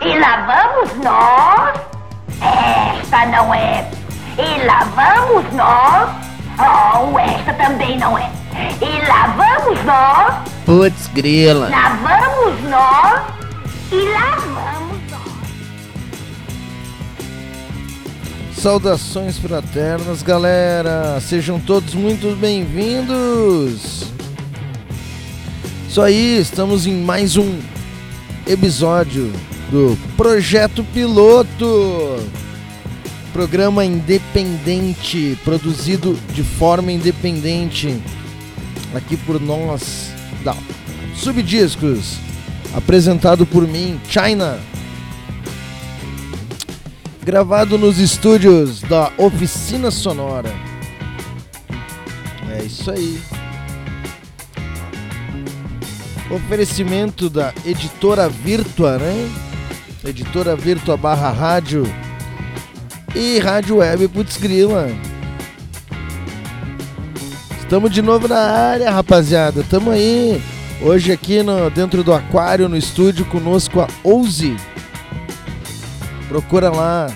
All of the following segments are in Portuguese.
E lá vamos nós. Esta não é. E lá vamos nós. Oh, esta também não é. E lá vamos nós. Putz, grila. Lá vamos nós. E lá vamos nós. Saudações fraternas, galera! Sejam todos muito bem-vindos! Isso aí, estamos em mais um episódio do Projeto Piloto. Programa independente, produzido de forma independente aqui por nós da Subdiscos, apresentado por mim, China. Gravado nos estúdios da Oficina Sonora. É isso aí. Oferecimento da editora Virtua, né? Editora Virtua barra rádio e Rádio Web Putz Grila. Estamos de novo na área, rapaziada. Tamo aí. Hoje aqui no, dentro do aquário, no estúdio, conosco a Ouze. Procura lá,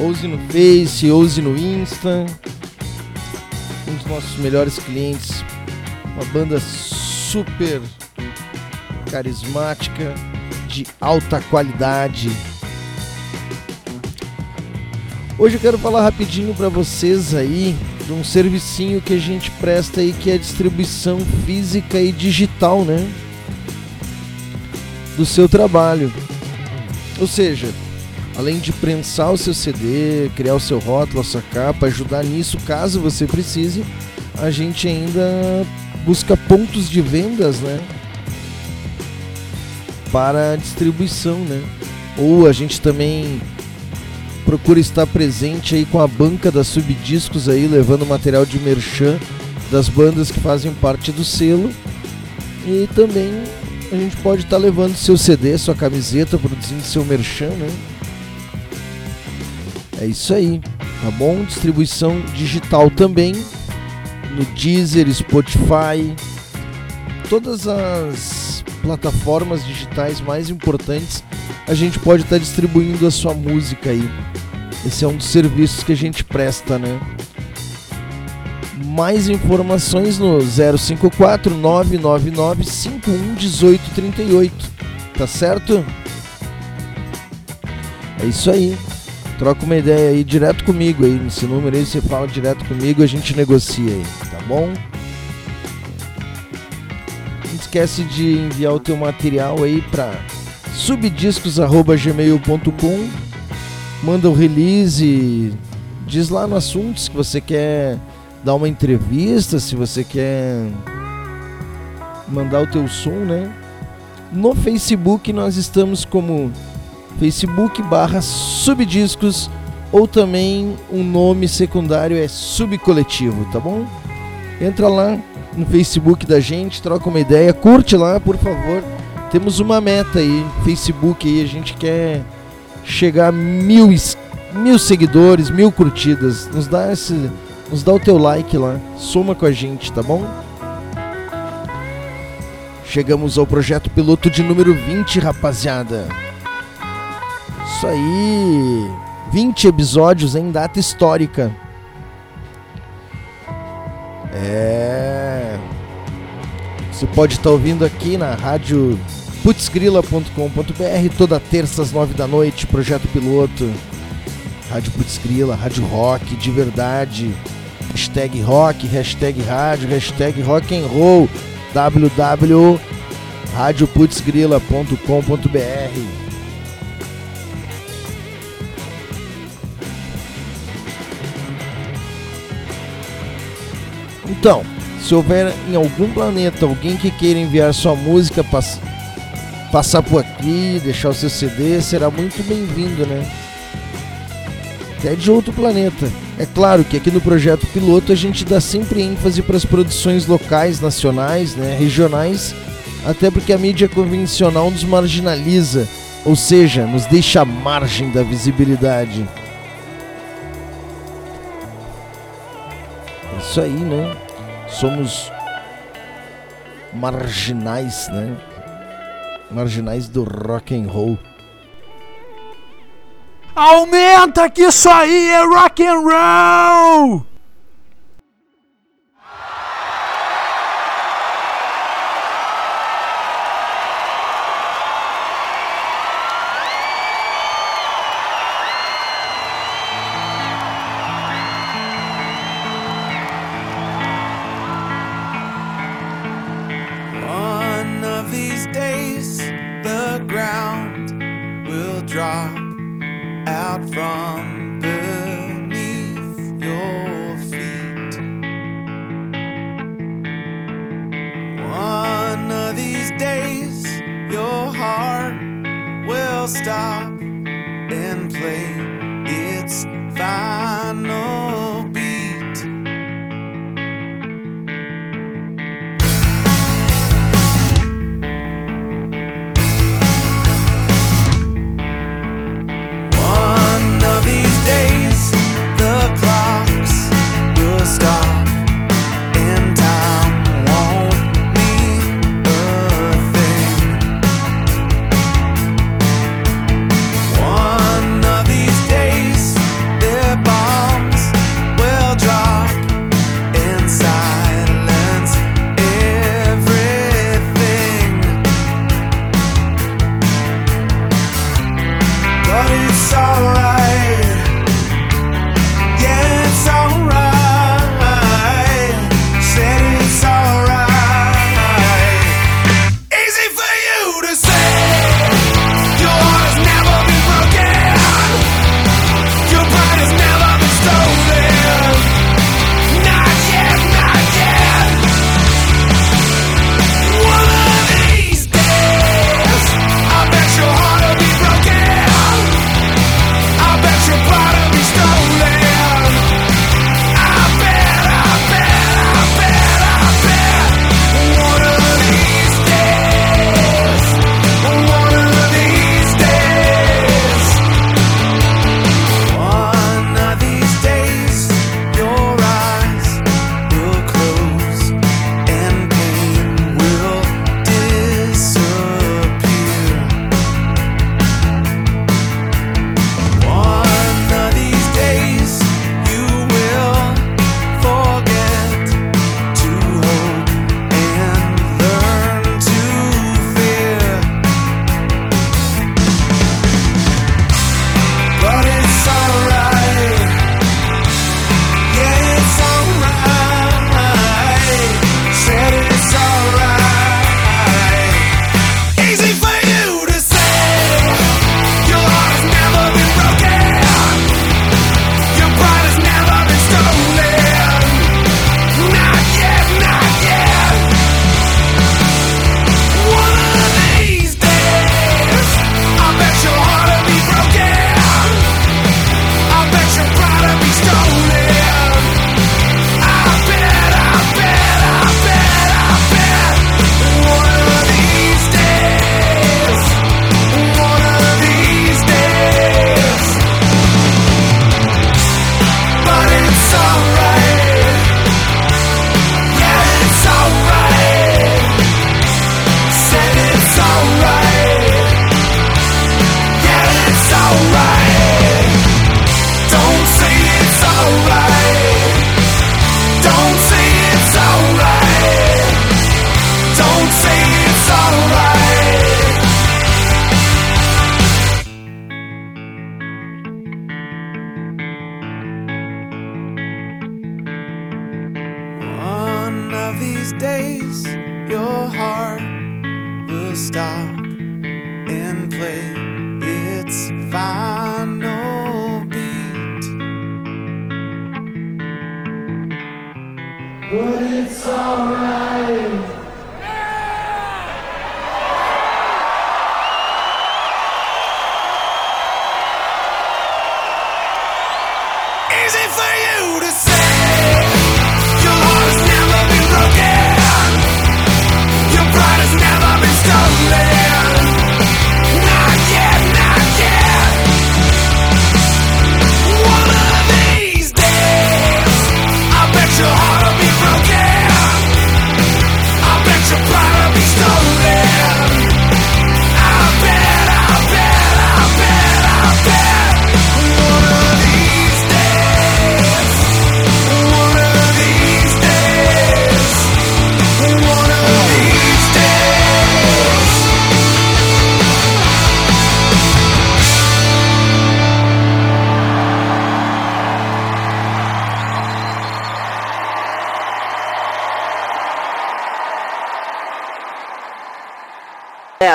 Ouse no Face, Ouse no Insta. Um dos nossos melhores clientes. Uma banda super carismática, de alta qualidade. Hoje eu quero falar rapidinho para vocês aí de um servicinho que a gente presta aí que é a distribuição física e digital, né? Do seu trabalho. Ou seja, além de prensar o seu CD, criar o seu rótulo, a sua capa, ajudar nisso caso você precise, a gente ainda busca pontos de vendas, né? Para distribuição, né? Ou a gente também procura estar presente aí com a banca da Subdiscos aí, levando material de merchan das bandas que fazem parte do selo. E também a gente pode estar levando seu CD, sua camiseta, produzindo seu merchan, né? É isso aí, tá bom? Distribuição digital também no Deezer, Spotify, todas as plataformas digitais mais importantes, a gente pode estar distribuindo a sua música aí. Esse é um dos serviços que a gente presta, né? Mais informações no 054 999 51 18 38, tá certo? É isso aí. Troca uma ideia aí direto comigo aí, nesse número aí você fala direto comigo, a gente negocia aí, tá bom? Esquece de enviar o teu material aí para subdiscos@gmail.com. Manda o release, diz lá no assunto se você quer dar uma entrevista, se você quer mandar o teu som, né? No Facebook nós estamos como Facebook barra Subdiscos ou também um nome secundário é Subcoletivo, tá bom? Entra lá no Facebook da gente, troca uma ideia, curte lá, por favor. Temos uma meta aí, Facebook aí, a gente quer chegar a mil, mil seguidores, mil curtidas. Nos dá esse, nos dá o teu like lá, soma com a gente, tá bom? Chegamos ao projeto piloto de número 20, rapaziada. Isso aí, 20 episódios em data histórica. É. Você pode estar ouvindo aqui na rádio putzgrila.com.br toda terça às nove da noite, projeto piloto. Rádio Putzgrila, rádio rock de verdade. Hashtag rock, hashtag rádio, hashtag rock and roll. www.radioputzgrila.com.br Então, se houver em algum planeta alguém que queira enviar sua música, pass passar por aqui, deixar o seu CD, será muito bem-vindo, né? Até de outro planeta. É claro que aqui no projeto piloto a gente dá sempre ênfase para as produções locais, nacionais, né, regionais, até porque a mídia convencional nos marginaliza, ou seja, nos deixa à margem da visibilidade. É isso aí, né? somos marginais, né? Marginais do rock and roll. Aumenta que isso aí é rock and roll!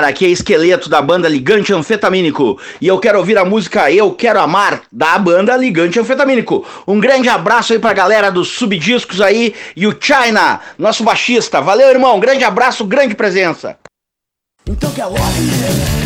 Galera, aqui é Esqueleto da banda Ligante Anfetamínico e eu quero ouvir a música Eu Quero Amar da banda Ligante Anfetamínico. Um grande abraço aí pra galera dos subdiscos aí e o China, nosso baixista. Valeu, irmão. Grande abraço, grande presença. Então que é hora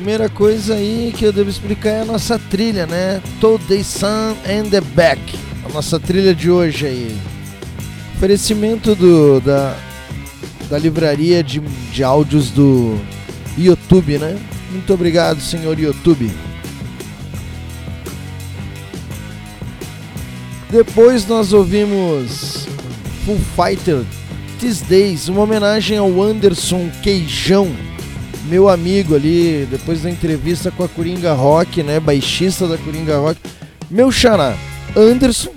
primeira coisa aí que eu devo explicar é a nossa trilha, né? The Sun and the Back. A nossa trilha de hoje aí. Oferecimento do, da, da livraria de, de áudios do YouTube, né? Muito obrigado, senhor YouTube. Depois nós ouvimos Full Fighter These Days, uma homenagem ao Anderson Queijão, meu amigo ali, depois da entrevista com a Coringa Rock, né, baixista da Coringa Rock. Meu xará, Anderson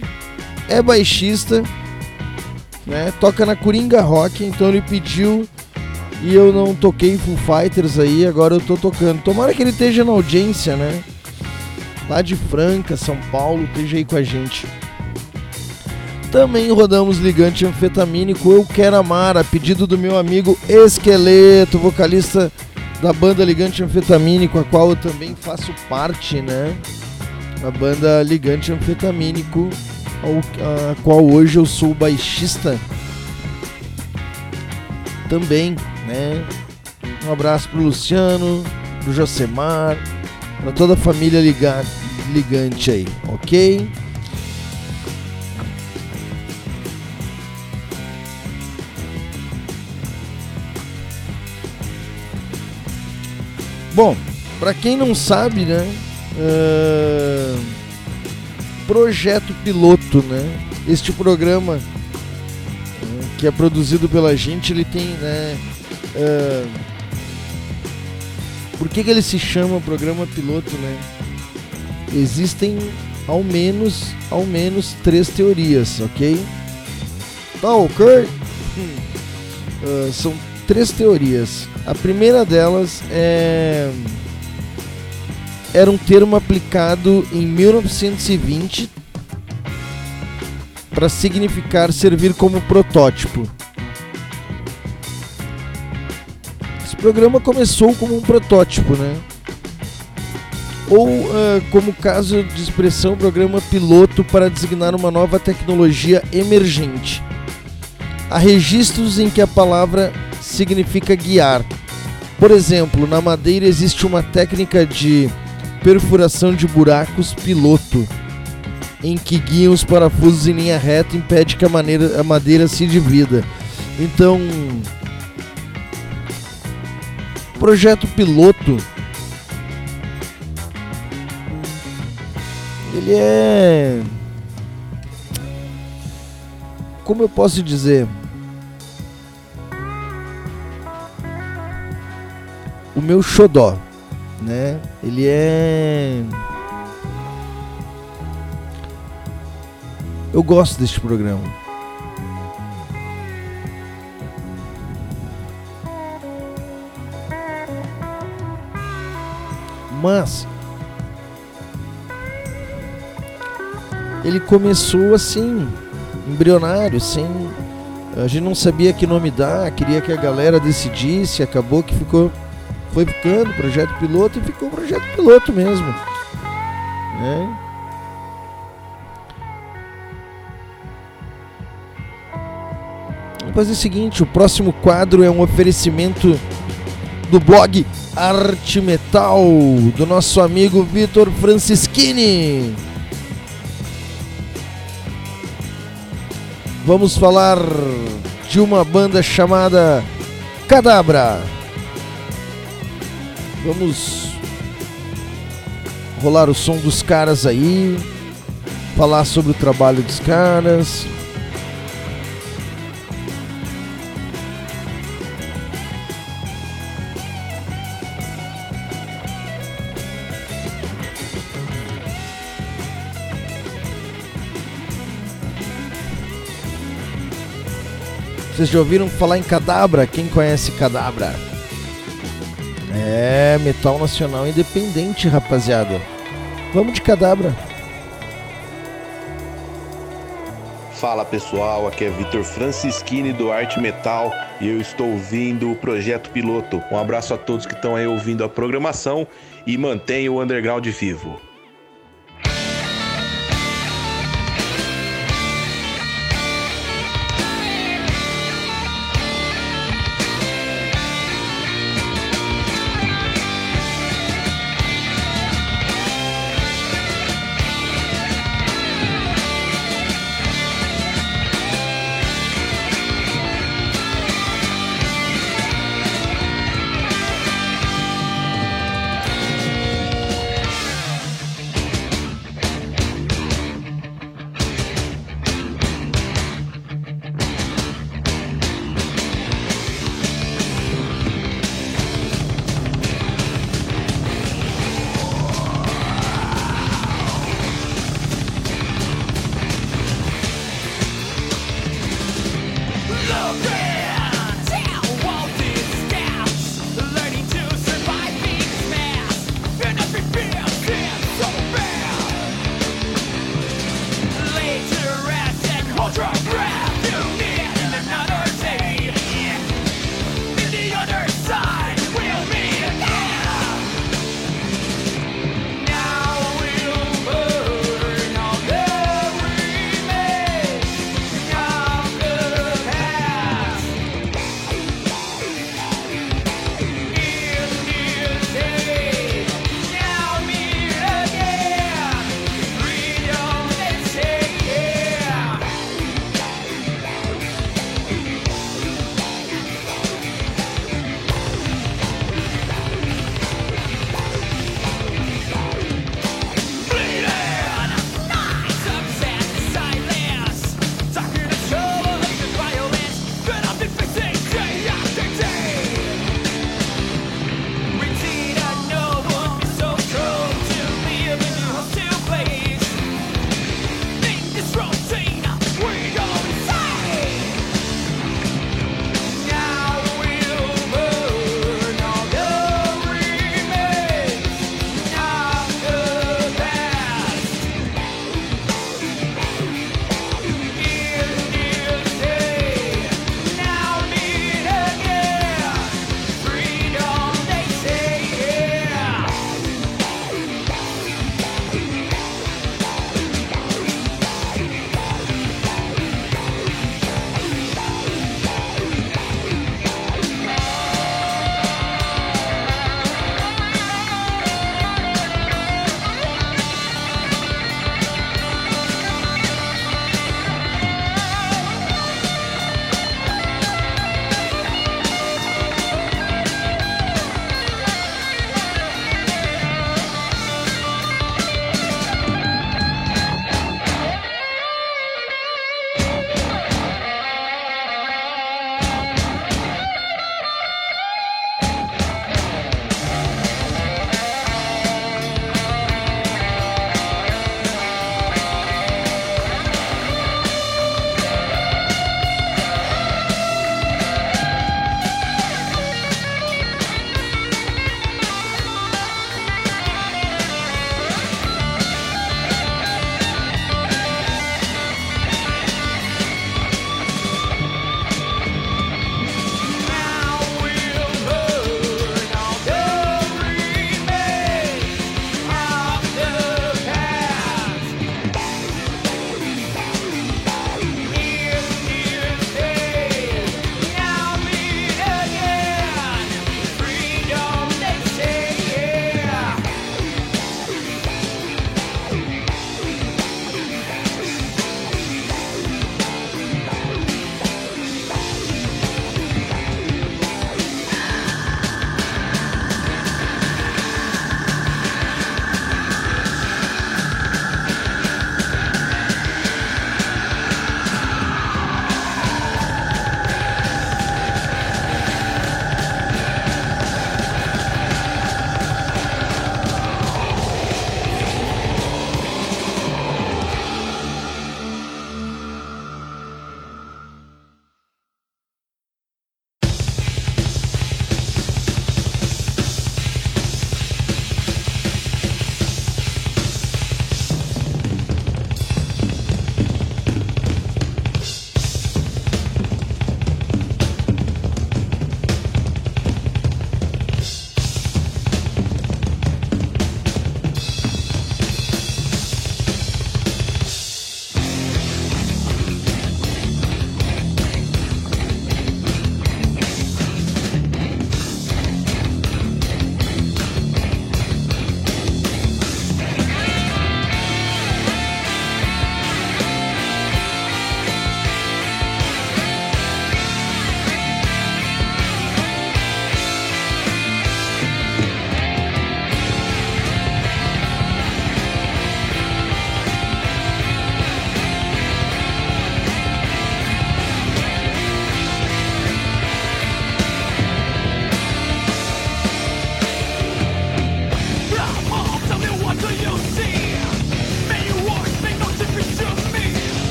é baixista, né, toca na Coringa Rock, então ele pediu e eu não toquei Full Fighters aí, agora eu tô tocando. Tomara que ele esteja na audiência, né? Lá de Franca, São Paulo, esteja aí com a gente. Também rodamos Ligante Anfetamínico Eu Quero Amar, a pedido do meu amigo Esqueleto, vocalista da banda Ligante Anfetamínico, a qual eu também faço parte, né? A banda Ligante Anfetamínico, ao- a qual hoje eu sou baixista também, né? Um abraço pro Luciano, pro Josemar, pra toda a família liga- ligante aí, ok? Bom, pra quem não sabe, né? ahn, projeto piloto, né? Este programa né, que é produzido pela gente, ele tem, né? ahn, Por que, que ele se chama programa piloto, né? Existem ao menos, ao menos três teorias, ok? Tá ok? Hum. São três teorias. A primeira delas é era um termo aplicado em 1920 para significar servir como protótipo. Esse programa começou como um protótipo, né? Ou, ah, como caso de expressão, programa piloto para designar uma nova tecnologia emergente. Há registros em que a palavra significa guiar. Por exemplo, na madeira existe uma técnica de perfuração de buracos piloto, em que guiam os parafusos em linha reta e impede que a, maneira- a madeira se divida. Então, projeto piloto ele é como eu posso dizer o meu xodó né ele é eu gosto deste programa mas ele começou assim, embrionário, sem. A gente não sabia que nome dar, queria que a galera decidisse, acabou que ficou. Foi ficando projeto piloto e ficou projeto piloto mesmo. Né? Vamos fazer o seguinte, o próximo quadro é um oferecimento do blog Arte Metal, do nosso amigo Vitor Francischini. Vamos falar de uma banda chamada Cadabra. Vamos rolar o som dos caras aí, falar sobre o trabalho dos caras. Vocês já ouviram falar em Cadabra? Quem conhece Cadabra? É, metal nacional independente, rapaziada. Vamos de Cadabra. Fala pessoal, aqui é Vitor Francischini do Arte Metal e eu estou ouvindo o Projeto Piloto. Um abraço a todos que estão aí ouvindo a programação e mantenham o underground vivo.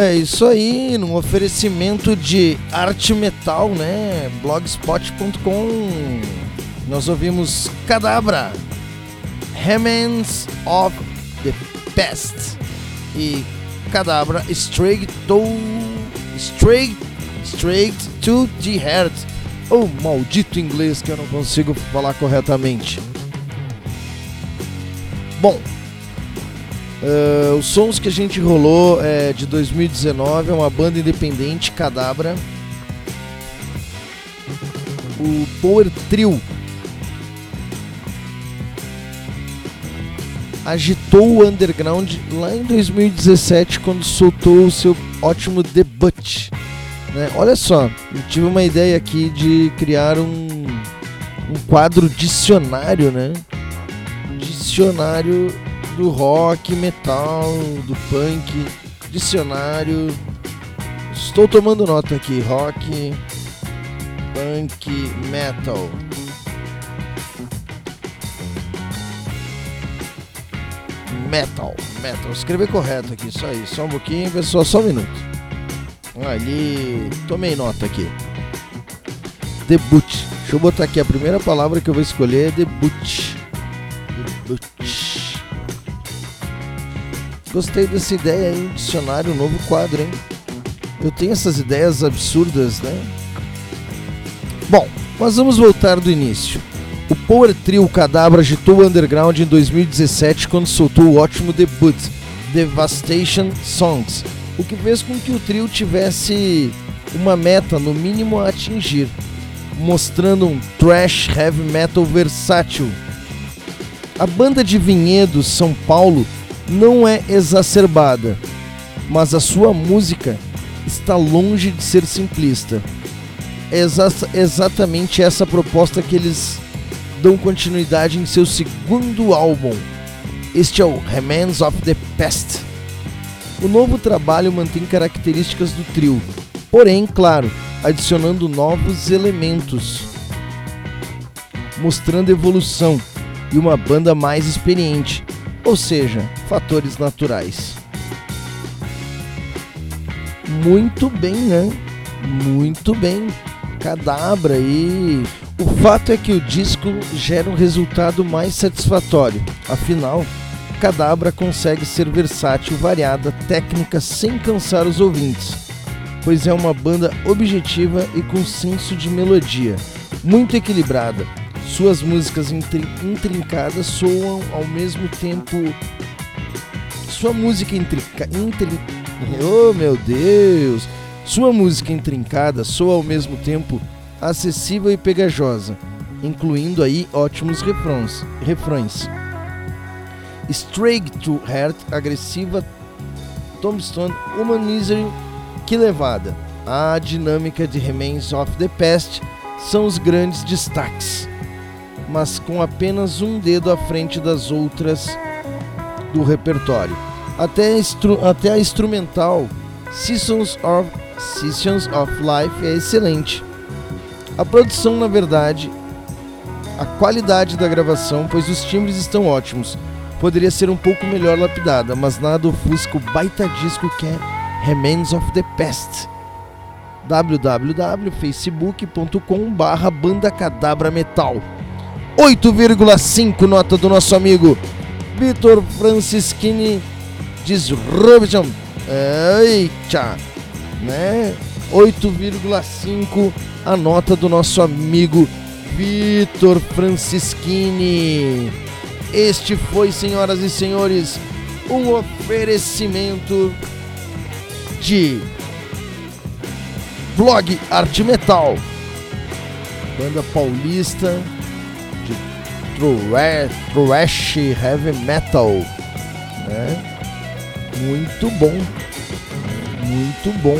É isso aí, num oferecimento de arte metal, né? blogspot.com. Nós ouvimos Cadabra, Remnants of the Past e Cadabra Straight to Straight Straight to the Heart. Oh, maldito inglês que eu não consigo falar corretamente. Bom, Uh, os sons que a gente rolou é de 2019, é uma banda independente, Cadabra. O Power Trio agitou o underground lá em 2017 quando soltou o seu ótimo debut. Né? Olha só, eu tive uma ideia aqui de criar um, um quadro dicionário, né? Dicionário do rock, metal, do punk, dicionário. Estou tomando nota aqui, rock, punk, metal. Metal, metal. Escrever correto aqui, isso aí. Só um pouquinho, pessoal, só um minuto. Ali, tomei nota aqui. Debut. Deixa eu botar aqui a primeira palavra que eu vou escolher. Debut. Gostei dessa ideia aí, dicionário, novo quadro, hein? Eu tenho essas ideias absurdas, né? Bom, mas vamos voltar do início. O Power Trio Cadabra agitou o underground em 2017 quando soltou o ótimo debut, Devastation Songs, o que fez com que o trio tivesse uma meta no mínimo a atingir, mostrando um thrash heavy metal versátil. A banda de Vinhedo, São Paulo, não é exacerbada, mas a sua música está longe de ser simplista. É exa exatamente essa proposta que eles dão continuidade em seu segundo álbum. Este é o Remains of the Past. O novo trabalho mantém características do trio, porém, claro, adicionando novos elementos, mostrando evolução e uma banda mais experiente, ou seja, fatores naturais. Muito bem, né? Muito bem. Cadabra e o fato é que o disco gera um resultado mais satisfatório. Afinal, Cadabra consegue ser versátil, variada, técnica sem cansar os ouvintes, pois é uma banda objetiva e com senso de melodia, muito equilibrada, suas músicas intrincadas soam ao mesmo tempo. Sua música intrinca, intrin... Oh meu Deus! Sua música intrincada soa ao mesmo tempo acessível e pegajosa, incluindo aí ótimos refrões. refrões. Straight to Heart, agressiva, Tombstone, Human Misery, que levada. A dinâmica de Remains of the Past são os grandes destaques mas com apenas um dedo à frente das outras do repertório. Até, até a instrumental Seasons of, Seasons of Life é excelente. A produção, na verdade, a qualidade da gravação, pois os timbres estão ótimos. poderia ser um pouco melhor lapidada, mas nada ofusca o baita disco que é Remains of the Past. www.facebook.com barra Metal 8,5 nota do nosso amigo Vitor Francischini Disruption Eita, né? 8,5 a nota do nosso amigo Vitor Francischini. Este foi, senhoras e senhores, um oferecimento de Blog Arte Metal, banda paulista thrash, heavy metal, né? Muito bom, muito bom.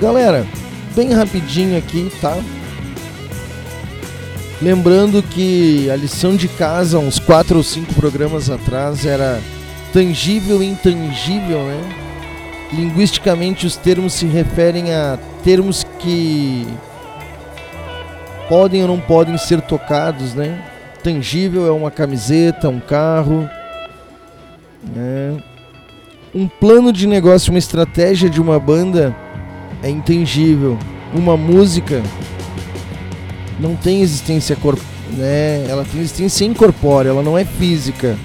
Galera, bem rapidinho aqui, tá? Lembrando que a lição de casa, uns quatro ou cinco programas atrás, era tangível e intangível, né? Linguisticamente, os termos se referem a termos que podem ou não podem ser tocados, né? Tangível é uma camiseta, um carro, né? Um plano de negócio, uma estratégia de uma banda é intangível. Uma música não tem existência corp... né? Ela tem existência incorpórea, ela não é física.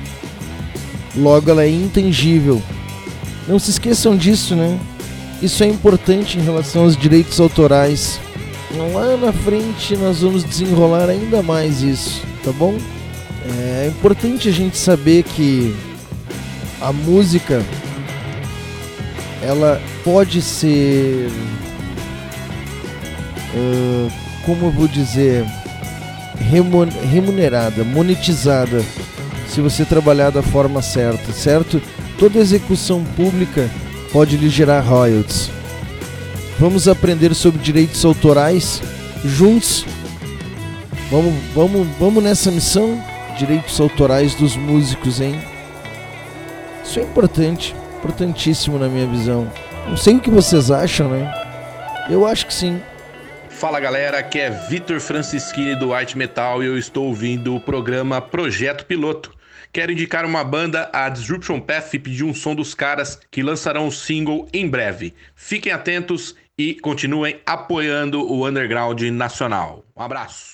Logo ela é intangível. Não se esqueçam disso, né? Isso é importante em relação aos direitos autorais. Lá na frente nós vamos desenrolar ainda mais isso, tá bom? É importante a gente saber que a música ela pode ser uh, como eu vou dizer, remunerada, monetizada, se você trabalhar da forma certa, certo? Toda execução pública pode lhe gerar royalties. Vamos aprender sobre direitos autorais juntos. Vamos, vamos, vamos nessa missão? Direitos autorais dos músicos, hein? Isso é importante, importantíssimo na minha visão. Não sei o que vocês acham, né? Eu acho que sim. Fala galera, aqui é Vitor Francischini do Arte Metal e eu estou ouvindo o programa Projeto Piloto. Quero indicar uma banda, a Disruption Path, e pedir um som dos caras que lançarão o single em breve. Fiquem atentos e continuem apoiando o underground nacional. Um abraço.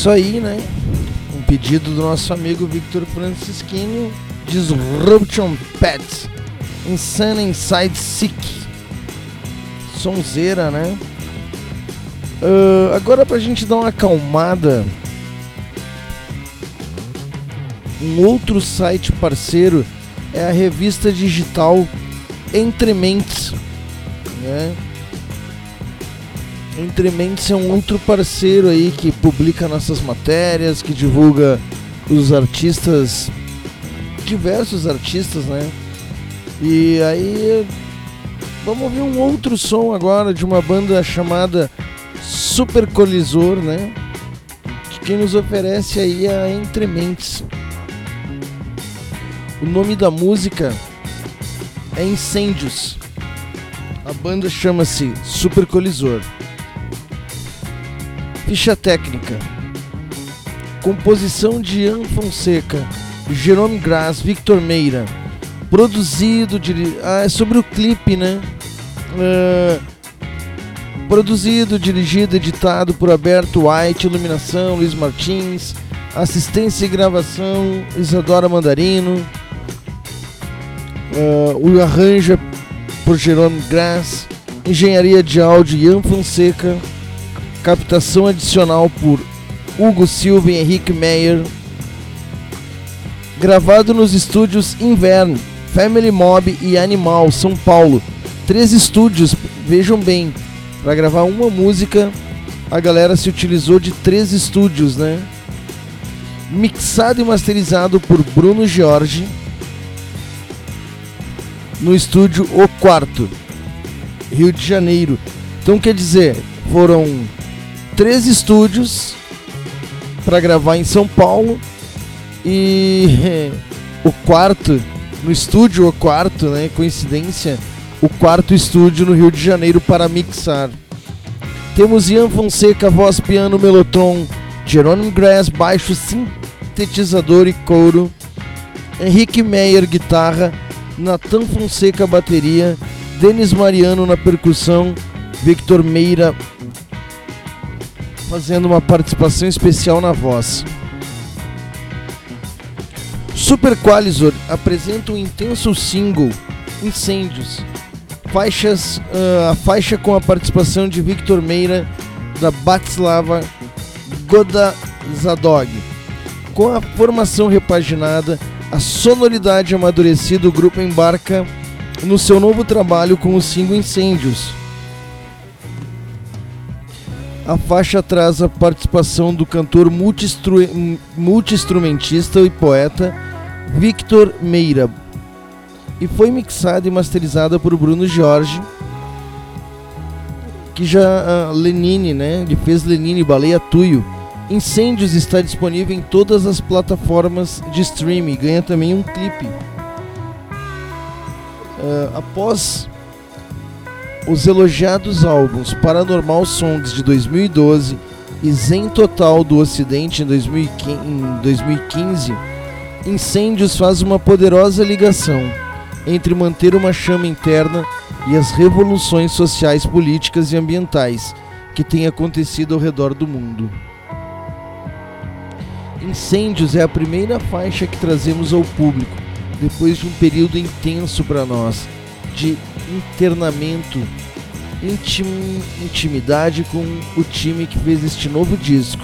Isso aí, né? Um pedido do nosso amigo Victor Francisquini, Disruption Pets, Insane Inside Sick. Sonzeira, né? Uh, agora pra gente dar uma acalmada, um outro site parceiro é a revista digital Entre Mentes, né? Entre Mentes é um outro parceiro aí que publica nossas matérias, que divulga os artistas, diversos artistas, né? E aí vamos ouvir um outro som agora de uma banda chamada Super Colisor, né? Que nos oferece aí é a Entre Mentes. O nome da música é Incêndios. A banda chama-se Super Colisor. Ficha técnica. Composição de Ian Fonseca, Jerome Grass, Victor Meira. Produzido, diri... ah, é sobre o clipe, né? Uh, produzido, dirigido, editado por Alberto White, iluminação Luiz Martins, assistência e gravação Isadora Mandarino, uh, o arranjo é por Jerome Grass, engenharia de áudio Ian Fonseca, captação adicional por Hugo Silva e Henrique Meyer, gravado nos estúdios Inverno, Family Mob e Animal, São Paulo. Três estúdios, vejam bem, para gravar uma música, a galera se utilizou de três estúdios, né? Mixado e masterizado por Bruno Jorge no estúdio O Quarto, Rio de Janeiro. Então quer dizer, foram três estúdios para gravar em São Paulo e o quarto no estúdio o quarto, né? Coincidência, o quarto estúdio no Rio de Janeiro para mixar. Temos Ian Fonseca, voz, piano, melotron, Jerônimo Grass, baixo, sintetizador e couro, Henrique Meyer, guitarra, Natan Fonseca, bateria, Denis Mariano na percussão, Victor Meira fazendo uma participação especial na voz. Super Qualisor apresenta um intenso single, Incêndios. Faixas, uh, a faixa com a participação de Victor Meira, da Batslava Goda Zadog. Com a formação repaginada, a sonoridade amadurecida, o grupo embarca no seu novo trabalho com o single Incêndios. A faixa traz a participação do cantor multi-instrumentista e poeta Victor Meira e foi mixada e masterizada por Bruno Jorge, que já uh, Lenine, né? Ele fez Lenine Baleia Tuyo. Incêndios está disponível em todas as plataformas de streaming, ganha também um clipe. Uh, após os elogiados álbuns Paranormal Songs de 2012 e Zen Total do Ocidente em 2015, Incêndios faz uma poderosa ligação entre manter uma chama interna e as revoluções sociais, políticas e ambientais que têm acontecido ao redor do mundo. Incêndios é a primeira faixa que trazemos ao público depois de um período intenso para nós de internamento, intim, intimidade com o time que fez este novo disco.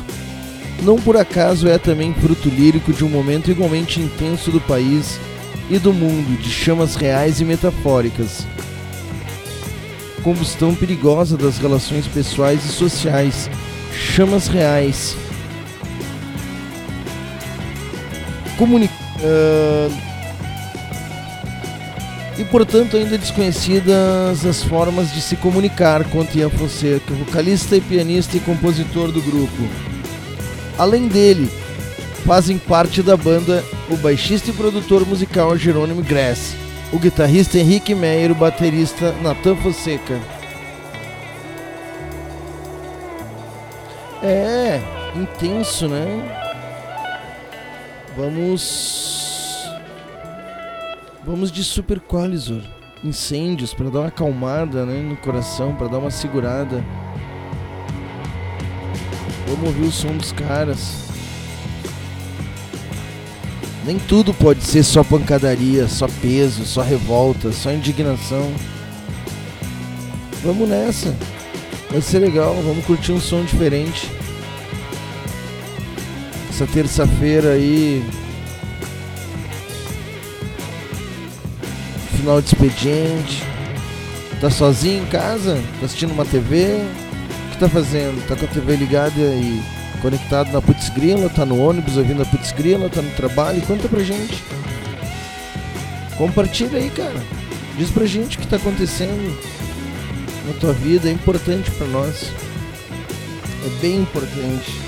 Não por acaso é também fruto lírico de um momento igualmente intenso do país e do mundo, de chamas reais e metafóricas. Combustão perigosa das relações pessoais e sociais, chamas reais. Comuni uh, e portanto ainda desconhecidas as formas de se comunicar com Ian Fonseca, vocalista e pianista e compositor do grupo. Além dele, fazem parte da banda o baixista e produtor musical Jerônimo Grass, o guitarrista Henrique Meyer e o baterista Nathan Fonseca. É, intenso, né? Vamos Vamos de Super Qualisor. Incêndios para dar uma acalmada né, no coração, para dar uma segurada. Vamos ouvir o som dos caras. Nem tudo pode ser só pancadaria, só peso, só revolta, só indignação. Vamos nessa. Vai ser legal, vamos curtir um som diferente. Essa terça-feira aí. Final de expediente. Tá sozinho em casa? Tá assistindo uma TV? O que tá fazendo? Tá com a TV ligada e conectado na Putz Grila? Tá no ônibus ouvindo a Putz Grila? Tá no trabalho? Conta pra gente. Compartilha aí, cara. Diz pra gente o que tá acontecendo na tua vida. É importante pra nós. É bem importante.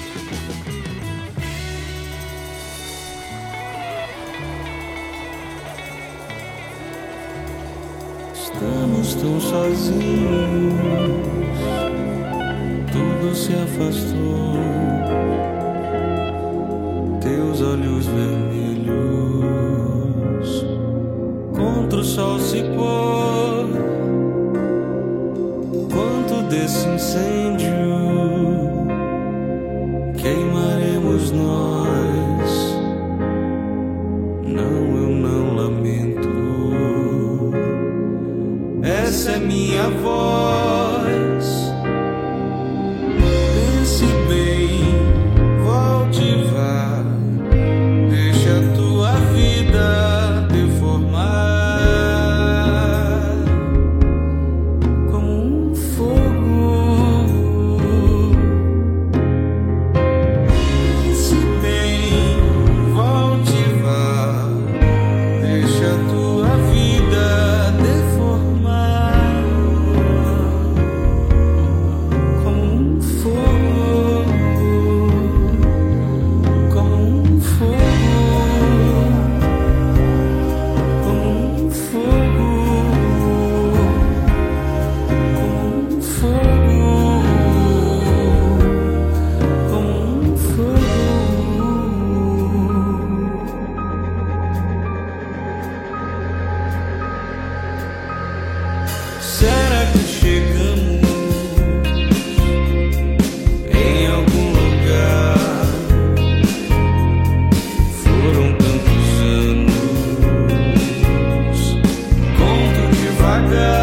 Estamos tão sozinhos, tudo se afastou. Teus olhos vermelhos contra o sol se pôr. Quanto desse incêndio minha voz. the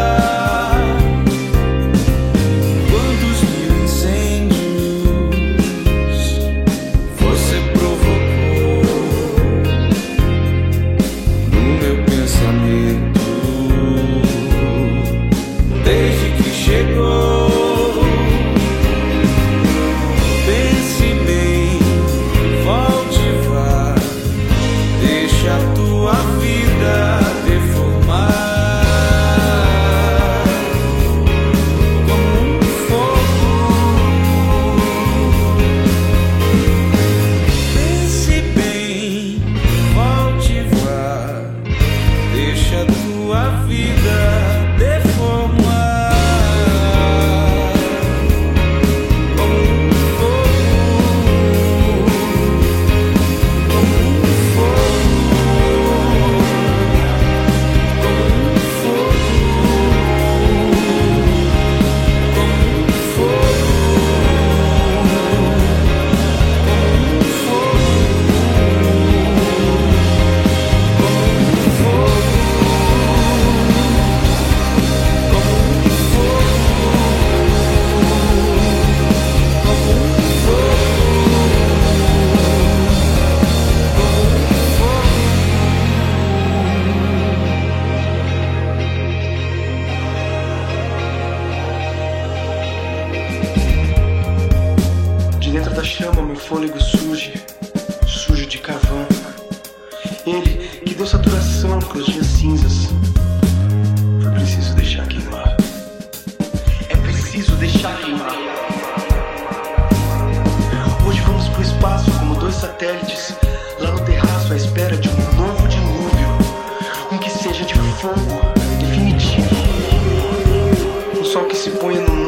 se ponha no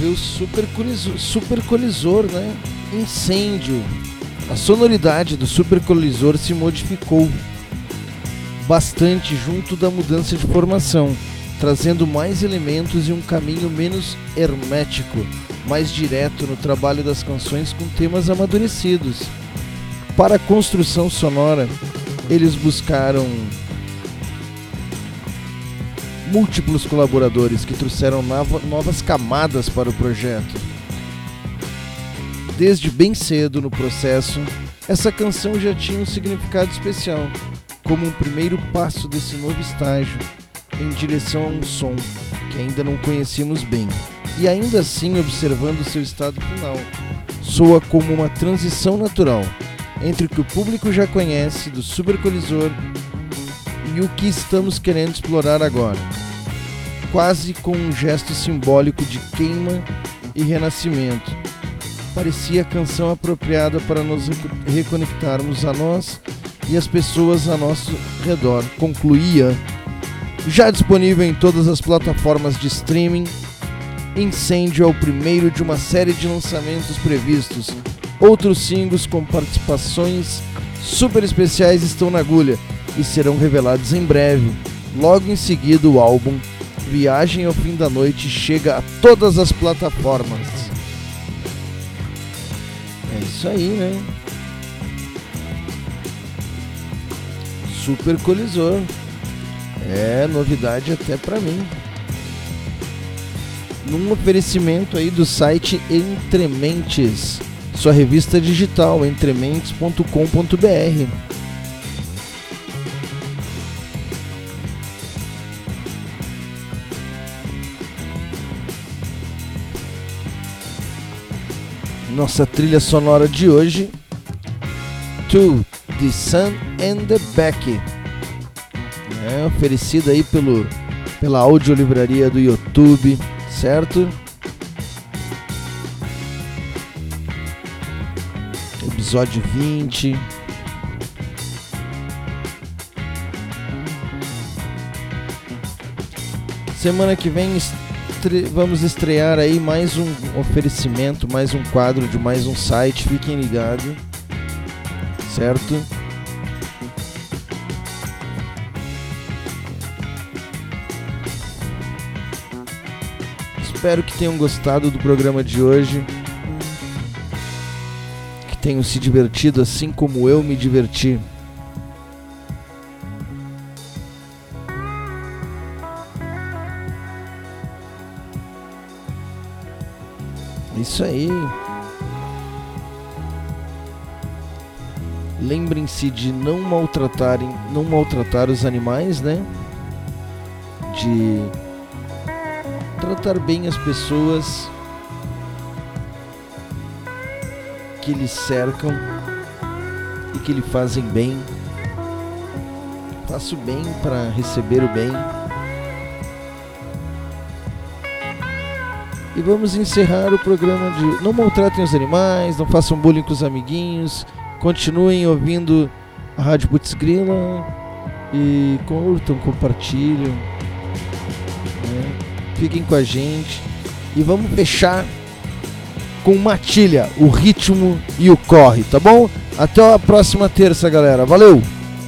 né? Você ouviu Super Colisor, Super Colisor, né? Incêndio. A sonoridade do Super Colisor se modificou bastante junto da mudança de formação, trazendo mais elementos e um caminho menos hermético, mais direto no trabalho das canções com temas amadurecidos. Para a construção sonora, eles buscaram múltiplos colaboradores que trouxeram nova- novas camadas para o projeto. Desde bem cedo no processo, essa canção já tinha um significado especial, como um primeiro passo desse novo estágio em direção a um som que ainda não conhecíamos bem, e ainda assim observando seu estado final. Soa como uma transição natural entre o que o público já conhece do Supercolisor o que estamos querendo explorar agora. Quase com um gesto simbólico de queima e renascimento. Parecia a canção apropriada para nos reco- reconectarmos a nós e as pessoas a nosso redor. Concluía. Já disponível em todas as plataformas de streaming, Incêndio é o primeiro de uma série de lançamentos previstos. Outros singles com participações super especiais estão na agulha e serão revelados em breve. Logo em seguida, o álbum Viagem ao Fim da Noite chega a todas as plataformas. É isso aí, né? Super Colisor. É novidade até pra mim. Num oferecimento aí do site Entrementes, sua revista digital entrementes.com.br. Nossa trilha sonora de hoje, To the Sun and the Back, é oferecida aí pelo pela audiolivraria do YouTube, certo? Episódio 20. Semana que vem estre- vamos estrear aí mais um oferecimento, mais um quadro de mais um site, fiquem ligados, certo? Espero que tenham gostado do programa de hoje. Que tenham se divertido assim como eu me diverti. Isso aí. Lembrem-se de não maltratarem, não maltratar os animais, né? De tratar bem as pessoas que lhe cercam e que lhe fazem bem. Faça o bem para receber o bem. E vamos encerrar o programa de não maltratem os animais, não façam bullying com os amiguinhos, continuem ouvindo a Rádio Putz Grila e curtam, compartilham. né? Fiquem com a gente e vamos fechar com Matilha, o ritmo e o corre, tá bom? Até a próxima terça, galera. Valeu!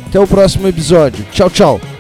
Até o próximo episódio. Tchau, tchau.